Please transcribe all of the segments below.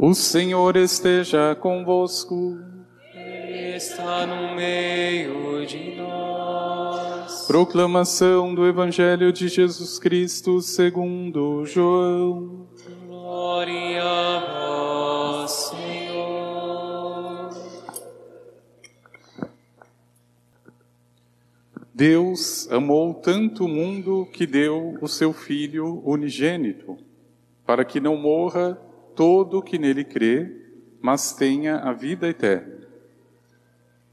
O Senhor esteja convosco. Ele está no meio de nós. Proclamação do Evangelho de Jesus Cristo segundo João. Glória a vós, Senhor. Deus amou tanto o mundo que deu o seu Filho unigênito, para que não morra todo que nele crê, mas tenha a vida eterna.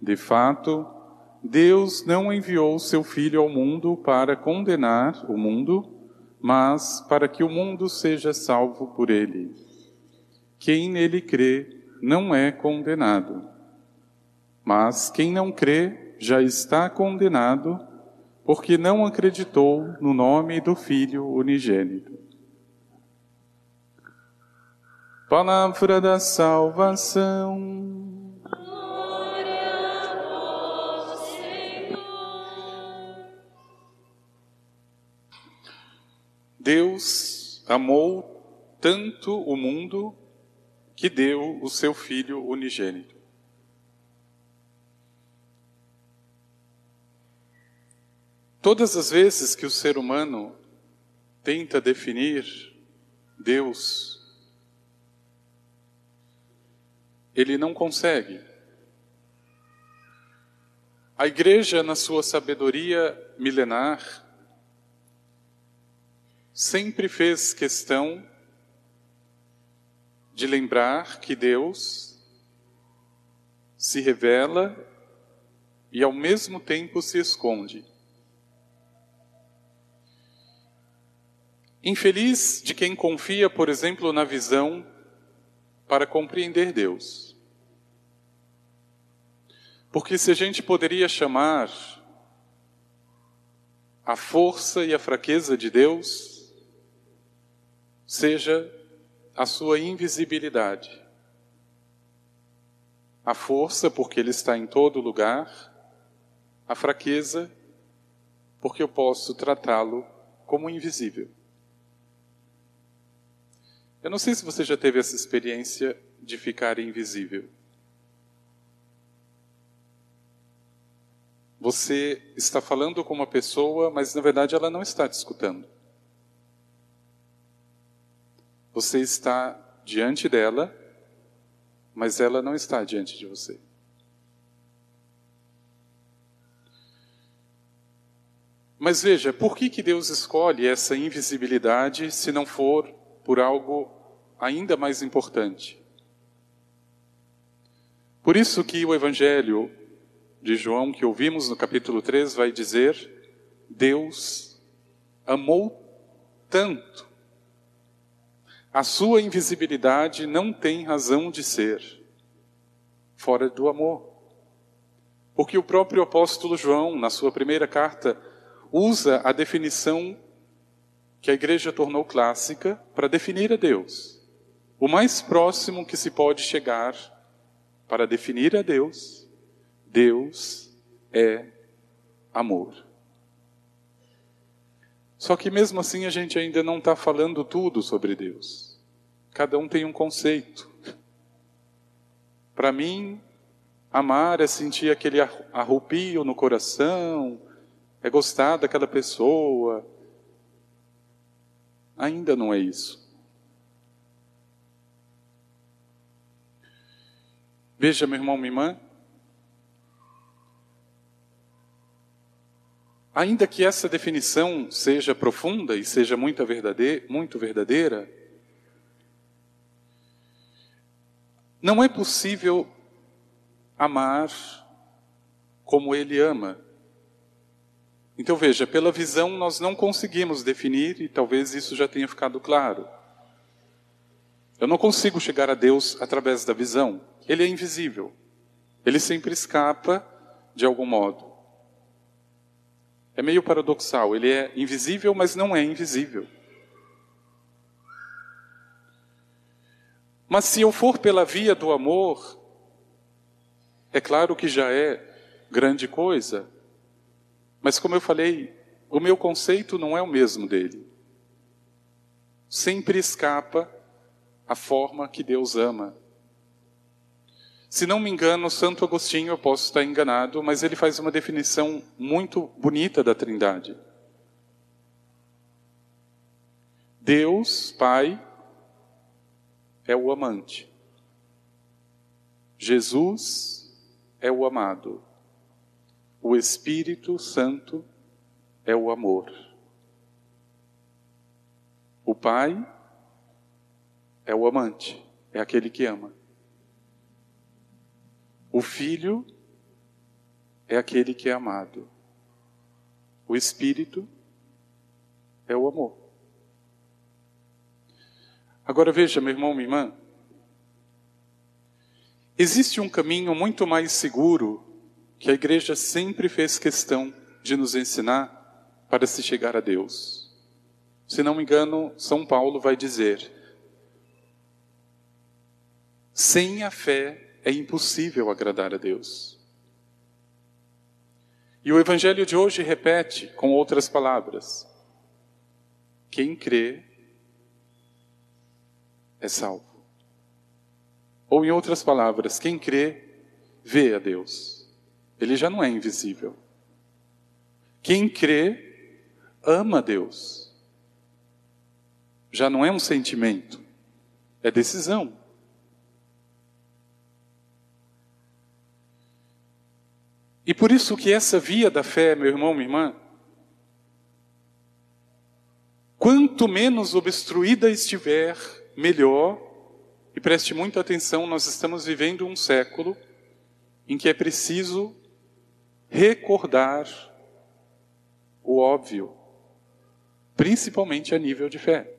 De fato, Deus não enviou seu Filho ao mundo para condenar o mundo, mas para que o mundo seja salvo por ele. Quem nele crê não é condenado. Mas quem não crê já está condenado, porque não acreditou no nome do Filho unigênito. Palavra da salvação. Deus amou tanto o mundo que deu o seu Filho unigênito. Todas as vezes que o ser humano tenta definir Deus, ele não consegue. A igreja, na sua sabedoria milenar, sempre fez questão de lembrar que Deus se revela e ao mesmo tempo se esconde. Infeliz de quem confia, por exemplo, na visão para compreender Deus. Porque se a gente poderia chamar a força e a fraqueza de Deus, seja a sua invisibilidade. A força, porque Ele está em todo lugar, a fraqueza, porque eu posso tratá-lo como invisível. Eu não sei se você já teve essa experiência de ficar invisível. Você está falando com uma pessoa, mas na verdade ela não está te escutando. Você está diante dela, mas ela não está diante de você. Mas veja, por que, que Deus escolhe essa invisibilidade se não for por algo ainda mais importante? Por isso que o Evangelho de João que ouvimos no capítulo 3 vai dizer: Deus amou tanto. A sua invisibilidade não tem razão de ser fora do amor. Porque o próprio apóstolo João, na sua primeira carta, usa a definição que a igreja tornou clássica para definir a Deus. O mais próximo que se pode chegar para definir a Deus, Deus é amor. Só que mesmo assim a gente ainda não está falando tudo sobre Deus. Cada um tem um conceito. Para mim, amar é sentir aquele arrupio no coração, é gostar daquela pessoa. Ainda não é isso. Veja, meu irmão, minha irmã, Ainda que essa definição seja profunda e seja muito verdadeira, muito verdadeira, não é possível amar como ele ama. Então veja, pela visão nós não conseguimos definir, e talvez isso já tenha ficado claro. Eu não consigo chegar a Deus através da visão. Ele é invisível. Ele sempre escapa de algum modo. É meio paradoxal. Ele é invisível, mas não é invisível. Mas se eu for pela via do amor, é claro que já é grande coisa. Mas como eu falei, o meu conceito não é o mesmo dele. Sempre escapa a forma que Deus ama. Se não me engano, Santo Agostinho, eu posso estar enganado, mas ele faz uma definição muito bonita da Trindade. Deus, Pai, é o amante. Jesus é o amado. O Espírito Santo é o amor. O Pai é o amante, é aquele que ama. O Filho é aquele que é amado. O Espírito é o amor. Agora veja, meu irmão, minha irmã. Existe um caminho muito mais seguro que a igreja sempre fez questão de nos ensinar para se chegar a Deus. Se não me engano, São Paulo vai dizer: sem a fé é impossível agradar a Deus. E o Evangelho de hoje repete com outras palavras: quem crê é salvo. Ou, em outras palavras, quem crê vê a Deus. Ele já não é invisível. Quem crê ama Deus. Já não é um sentimento, é decisão. E por isso que essa via da fé, meu irmão, minha irmã, quanto menos obstruída estiver, melhor. E preste muita atenção, nós estamos vivendo um século em que é preciso recordar o óbvio, principalmente a nível de fé.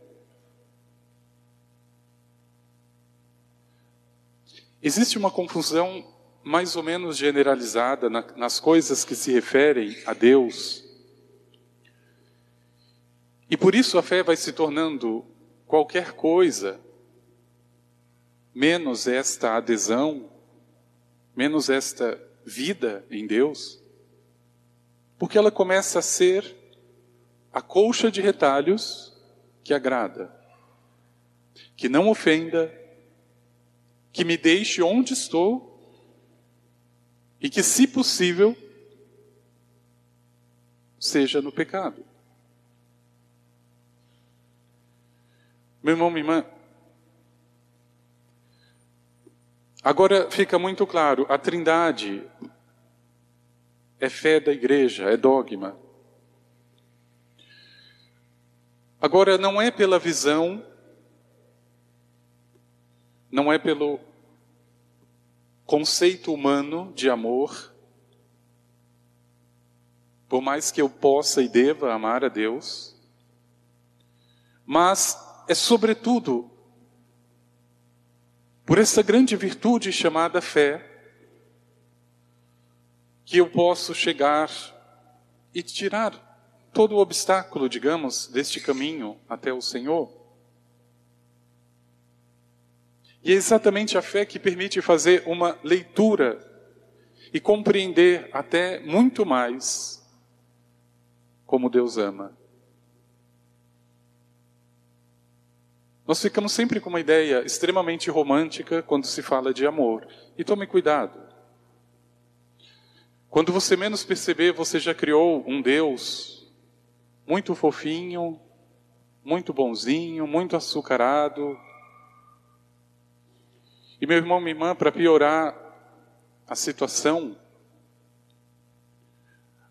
Existe uma confusão mais ou menos generalizada na, nas coisas que se referem a Deus. E por isso a fé vai se tornando qualquer coisa, menos esta adesão, menos esta vida em Deus, porque ela começa a ser a colcha de retalhos que agrada, que não ofenda, que me deixe onde estou e que, se possível, seja no pecado. Meu irmão, minha irmã, agora fica muito claro: a Trindade é fé da igreja, é dogma. Agora, não é pela visão, não é pelo conceito humano de amor, por mais que eu possa e deva amar a Deus, mas é sobretudo por essa grande virtude chamada fé que eu posso chegar e tirar todo o obstáculo, digamos, deste caminho até o Senhor. E é exatamente a fé que permite fazer uma leitura e compreender até muito mais como Deus ama. Nós ficamos sempre com uma ideia extremamente romântica quando se fala de amor. E tome cuidado. Quando você menos perceber, você já criou um Deus muito fofinho, muito bonzinho, muito açucarado, e meu irmão, minha irmã, para piorar a situação,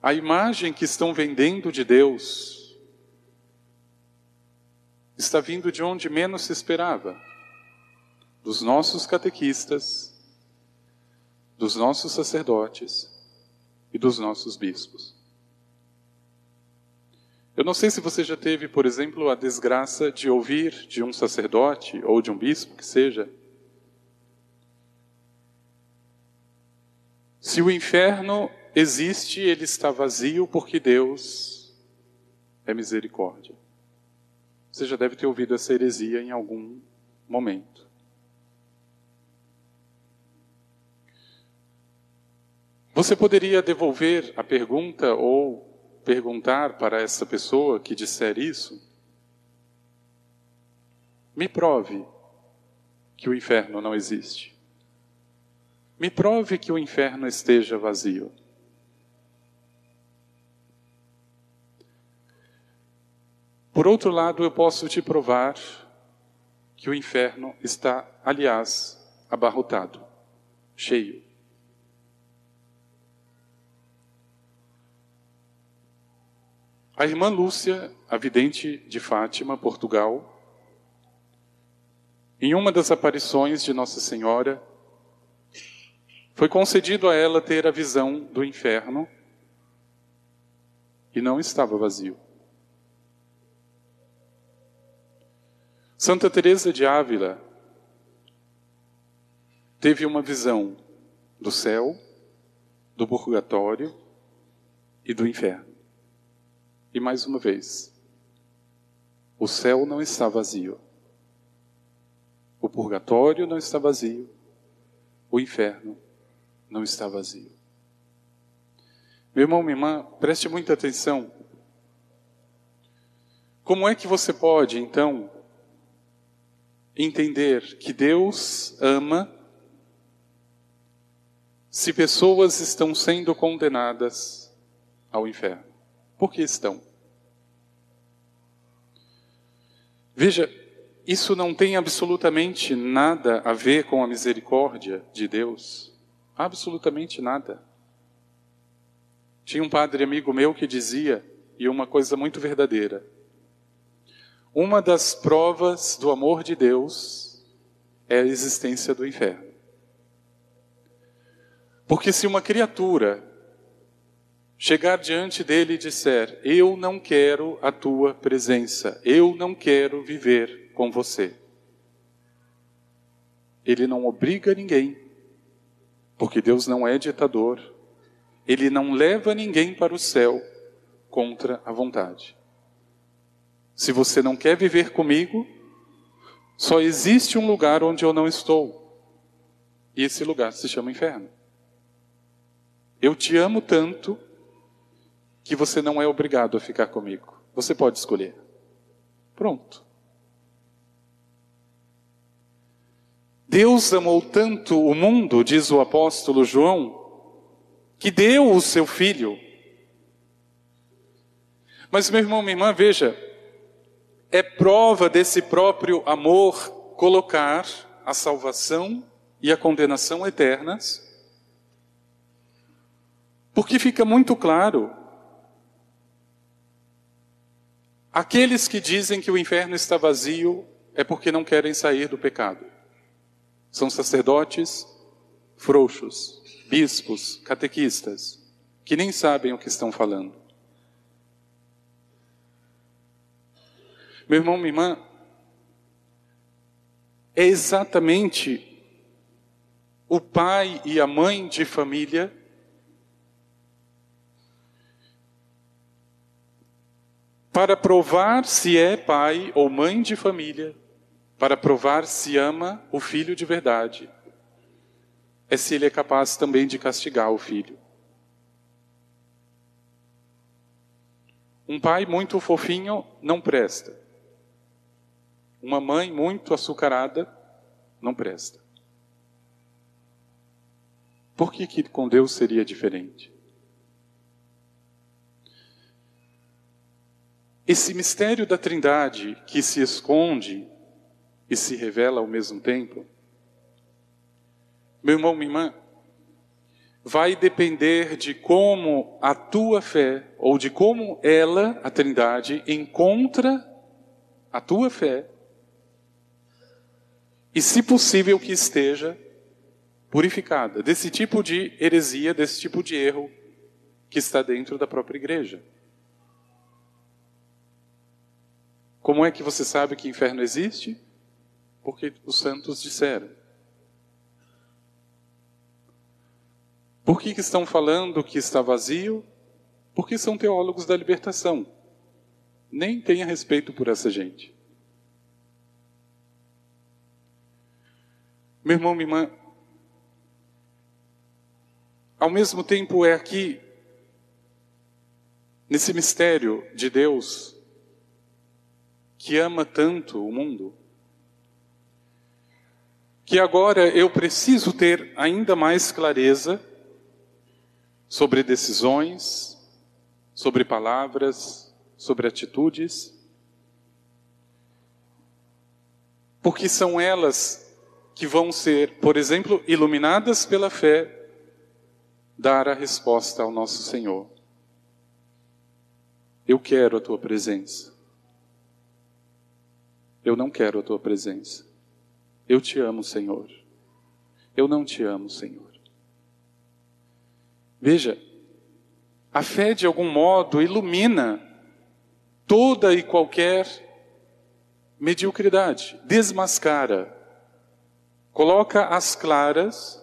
a imagem que estão vendendo de Deus está vindo de onde menos se esperava dos nossos catequistas, dos nossos sacerdotes e dos nossos bispos. Eu não sei se você já teve, por exemplo, a desgraça de ouvir de um sacerdote ou de um bispo que seja Se o inferno existe, ele está vazio porque Deus é misericórdia. Você já deve ter ouvido essa heresia em algum momento. Você poderia devolver a pergunta ou perguntar para essa pessoa que disser isso? Me prove que o inferno não existe. Me prove que o inferno esteja vazio. Por outro lado, eu posso te provar que o inferno está, aliás, abarrotado, cheio. A irmã Lúcia, a vidente de Fátima, Portugal, em uma das aparições de Nossa Senhora, foi concedido a ela ter a visão do inferno e não estava vazio. Santa Teresa de Ávila teve uma visão do céu, do purgatório e do inferno. E mais uma vez, o céu não está vazio. O purgatório não está vazio. O inferno não está vazio. Meu irmão, minha irmã, preste muita atenção. Como é que você pode, então, entender que Deus ama se pessoas estão sendo condenadas ao inferno. Por que estão? Veja, isso não tem absolutamente nada a ver com a misericórdia de Deus. Absolutamente nada. Tinha um padre amigo meu que dizia, e uma coisa muito verdadeira: uma das provas do amor de Deus é a existência do inferno. Porque se uma criatura chegar diante dele e disser: Eu não quero a tua presença, eu não quero viver com você. Ele não obriga ninguém, porque Deus não é ditador, ele não leva ninguém para o céu contra a vontade. Se você não quer viver comigo, só existe um lugar onde eu não estou. E esse lugar se chama inferno. Eu te amo tanto que você não é obrigado a ficar comigo. Você pode escolher. Pronto. Deus amou tanto o mundo, diz o apóstolo João, que deu o seu filho. Mas, meu irmão, minha irmã, veja, é prova desse próprio amor colocar a salvação e a condenação eternas, porque fica muito claro. Aqueles que dizem que o inferno está vazio é porque não querem sair do pecado. São sacerdotes frouxos, bispos, catequistas, que nem sabem o que estão falando. Meu irmão, minha irmã, é exatamente o pai e a mãe de família para provar se é pai ou mãe de família, para provar se ama o filho de verdade, é se ele é capaz também de castigar o filho. Um pai muito fofinho não presta. Uma mãe muito açucarada não presta. Por que, que com Deus seria diferente? Esse mistério da Trindade que se esconde e se revela ao mesmo tempo, meu irmão, minha irmã, vai depender de como a tua fé, ou de como ela, a Trindade, encontra a tua fé e, se possível, que esteja purificada desse tipo de heresia, desse tipo de erro que está dentro da própria igreja. Como é que você sabe que inferno existe? Porque os santos disseram. Por que, que estão falando que está vazio? Porque são teólogos da libertação. Nem tenha respeito por essa gente. Meu irmão, minha irmã, ao mesmo tempo é aqui, nesse mistério de Deus, que ama tanto o mundo, que agora eu preciso ter ainda mais clareza sobre decisões, sobre palavras, sobre atitudes, porque são elas que vão ser, por exemplo, iluminadas pela fé, dar a resposta ao nosso Senhor. Eu quero a tua presença. Eu não quero a tua presença. Eu te amo, Senhor. Eu não te amo, Senhor. Veja, a fé de algum modo ilumina toda e qualquer mediocridade, desmascara, coloca às claras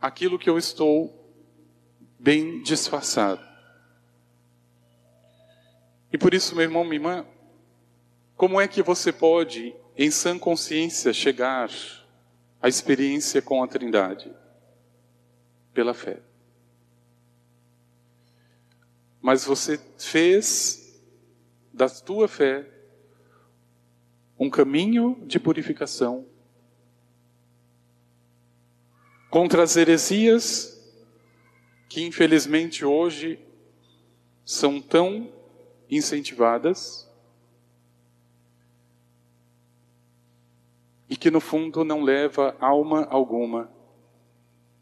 aquilo que eu estou bem disfarçado. E por isso, meu irmão, minha irmã, como é que você pode, em sã consciência, chegar à experiência com a Trindade? Pela fé. Mas você fez da tua fé um caminho de purificação contra as heresias que infelizmente hoje são tão incentivadas e que no fundo não leva alma alguma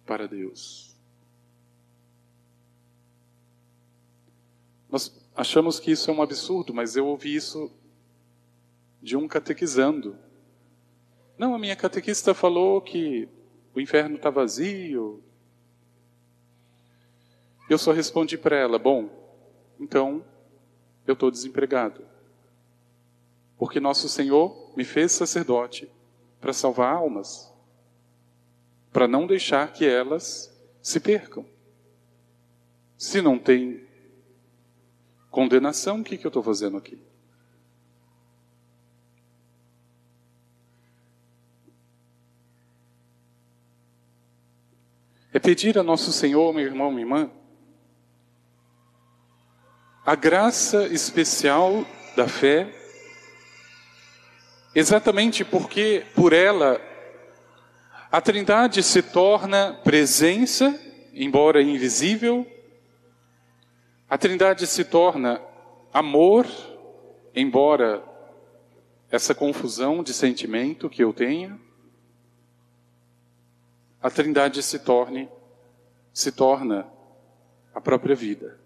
para Deus. Nós achamos que isso é um absurdo, mas eu ouvi isso de um catequizando. Não, a minha catequista falou que o inferno está vazio. Eu só respondi para ela: bom, então eu estou desempregado. Porque nosso Senhor me fez sacerdote para salvar almas, para não deixar que elas se percam. Se não tem condenação, o que, que eu estou fazendo aqui? É pedir a nosso Senhor, meu irmão, minha irmã, a graça especial da fé, exatamente porque por ela a Trindade se torna presença, embora invisível, a Trindade se torna amor, embora essa confusão de sentimento que eu tenha, a Trindade se torne se torna a própria vida.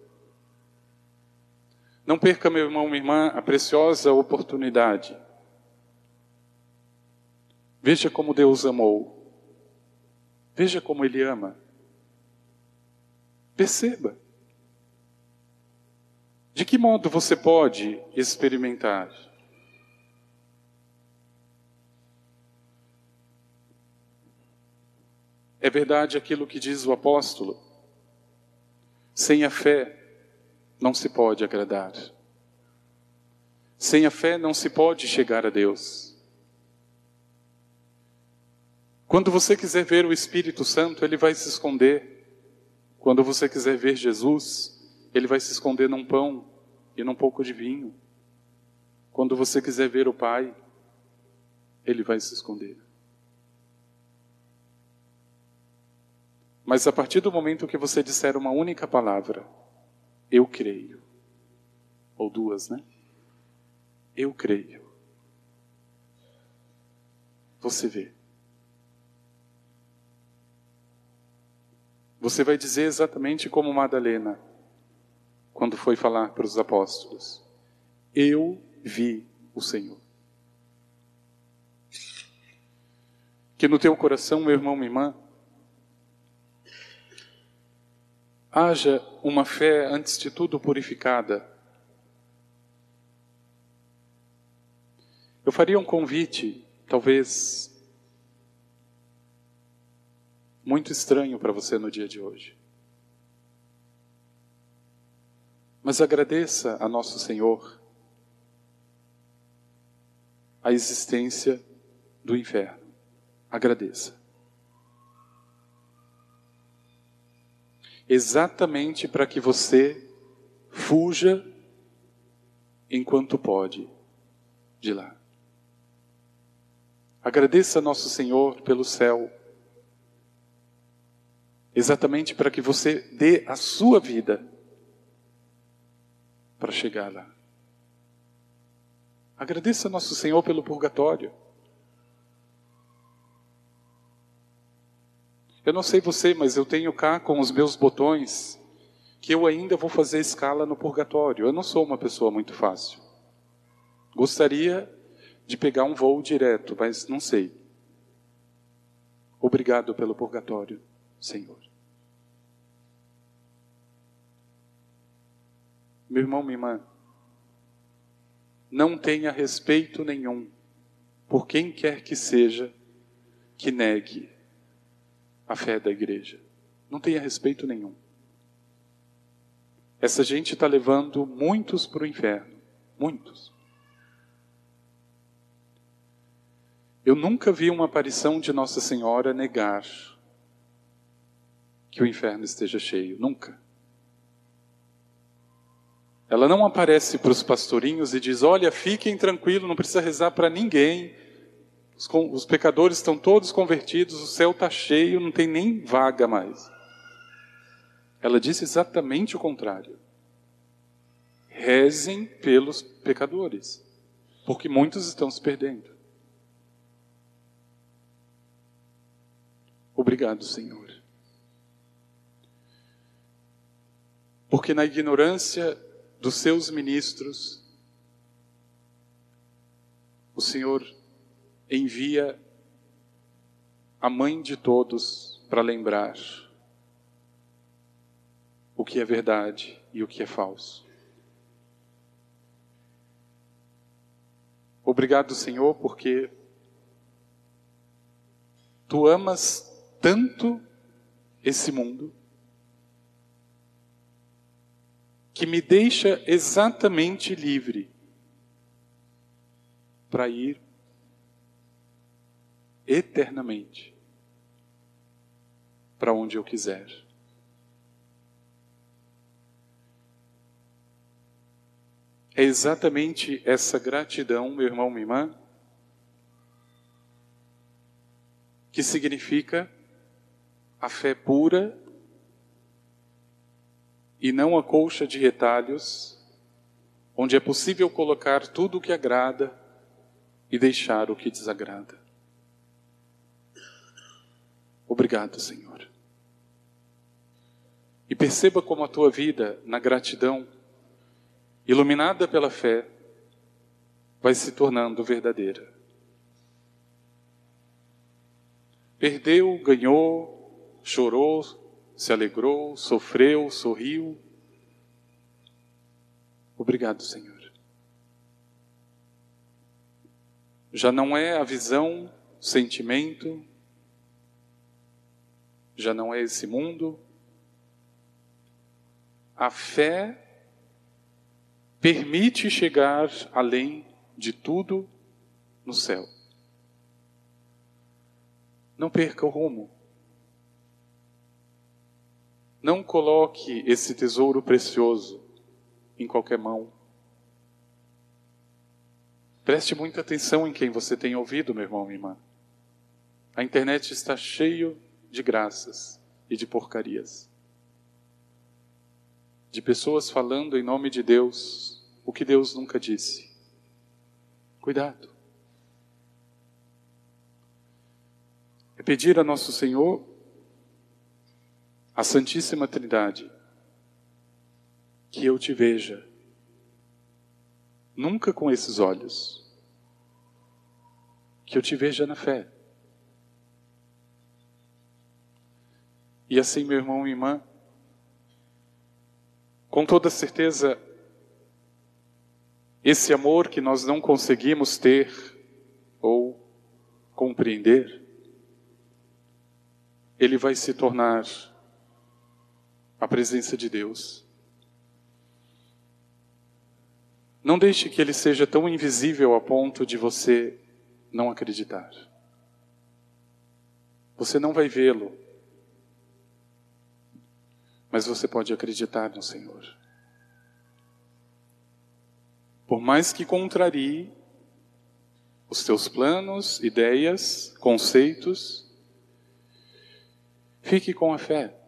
Não perca, meu irmão, minha irmã, a preciosa oportunidade. Veja como Deus amou. Veja como Ele ama. Perceba. De que modo você pode experimentar? É verdade aquilo que diz o apóstolo. Sem a fé, não se pode agradar. Sem a fé não se pode chegar a Deus. Quando você quiser ver o Espírito Santo, ele vai se esconder. Quando você quiser ver Jesus, ele vai se esconder num pão e num pouco de vinho. Quando você quiser ver o Pai, ele vai se esconder. Mas a partir do momento que você disser uma única palavra, eu creio. Ou duas, né? Eu creio. Você vê. Você vai dizer exatamente como Madalena, quando foi falar para os apóstolos: Eu vi o Senhor. Que no teu coração, meu irmão, minha irmã, haja uma fé, antes de tudo, purificada. Eu faria um convite, talvez muito estranho para você no dia de hoje. Mas agradeça a nosso Senhor a existência do inferno. Agradeça. exatamente para que você fuja enquanto pode de lá. Agradeça a nosso Senhor pelo céu, exatamente para que você dê a sua vida para chegar lá. Agradeça a nosso Senhor pelo purgatório. Eu não sei você, mas eu tenho cá com os meus botões que eu ainda vou fazer escala no purgatório. Eu não sou uma pessoa muito fácil. Gostaria de pegar um voo direto, mas não sei. Obrigado pelo purgatório, Senhor. Meu irmão, minha irmã, não tenha respeito nenhum por quem quer que seja que negue a fé da igreja. Não tenha respeito nenhum. Essa gente está levando muitos para o inferno. Muitos. Eu nunca vi uma aparição de Nossa Senhora negar que o inferno esteja cheio. Nunca. Ela não aparece para os pastorinhos e diz: Olha, fiquem tranquilos, não precisa rezar para ninguém. Os, os, pecadores estão todos convertidos, o céu está cheio, não tem nem vaga mais. Ela disse exatamente o contrário. Rezem pelos pecadores, porque muitos estão se perdendo. Obrigado, Senhor. Porque na ignorância dos seus ministros, o Senhor envia a mãe de todos para lembrar o que é verdade e o que é falso. Obrigado, Senhor, porque tu amas tanto esse mundo que me deixa exatamente livre para ir eternamente para onde eu quiser. É exatamente essa gratidão, meu irmão, minha irmã, que significa a fé pura e não a colcha de retalhos, onde é possível colocar tudo o que agrada e deixar o que desagrada. Obrigado, Senhor. E perceba como a tua vida, na gratidão, iluminada pela fé, vai se tornando verdadeira. Perdeu, ganhou, chorou, se alegrou, sofreu, sorriu. Obrigado, Senhor. Já não é a visão, o sentimento, já não é esse mundo. A fé permite chegar além de tudo no céu. Não perca o rumo. Não coloque esse tesouro precioso em qualquer mão. Preste muita atenção em quem você tem ouvido, meu irmão, minha irmã. A internet está cheio de graças e de porcarias. De pessoas falando em nome de Deus o que Deus nunca disse. Cuidado. É pedir a nosso Senhor a Santíssima Trindade, que eu te veja, nunca com esses olhos, que eu te veja na fé. E assim, meu irmão e irmã, com toda certeza, esse amor que nós não conseguimos ter ou compreender, ele vai se tornar a presença de Deus. Não deixe que ele seja tão invisível a ponto de você não acreditar. Você não vai vê-lo, mas você pode acreditar no Senhor. Por mais que contrarie os teus planos, ideias, conceitos. Fique com a fé.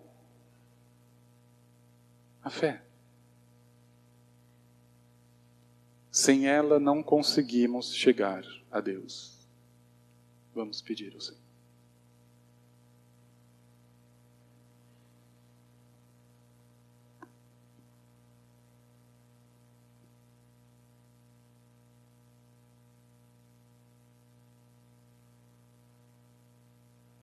A fé. Sem ela não conseguimos chegar a Deus. Vamos pedir ao Senhor.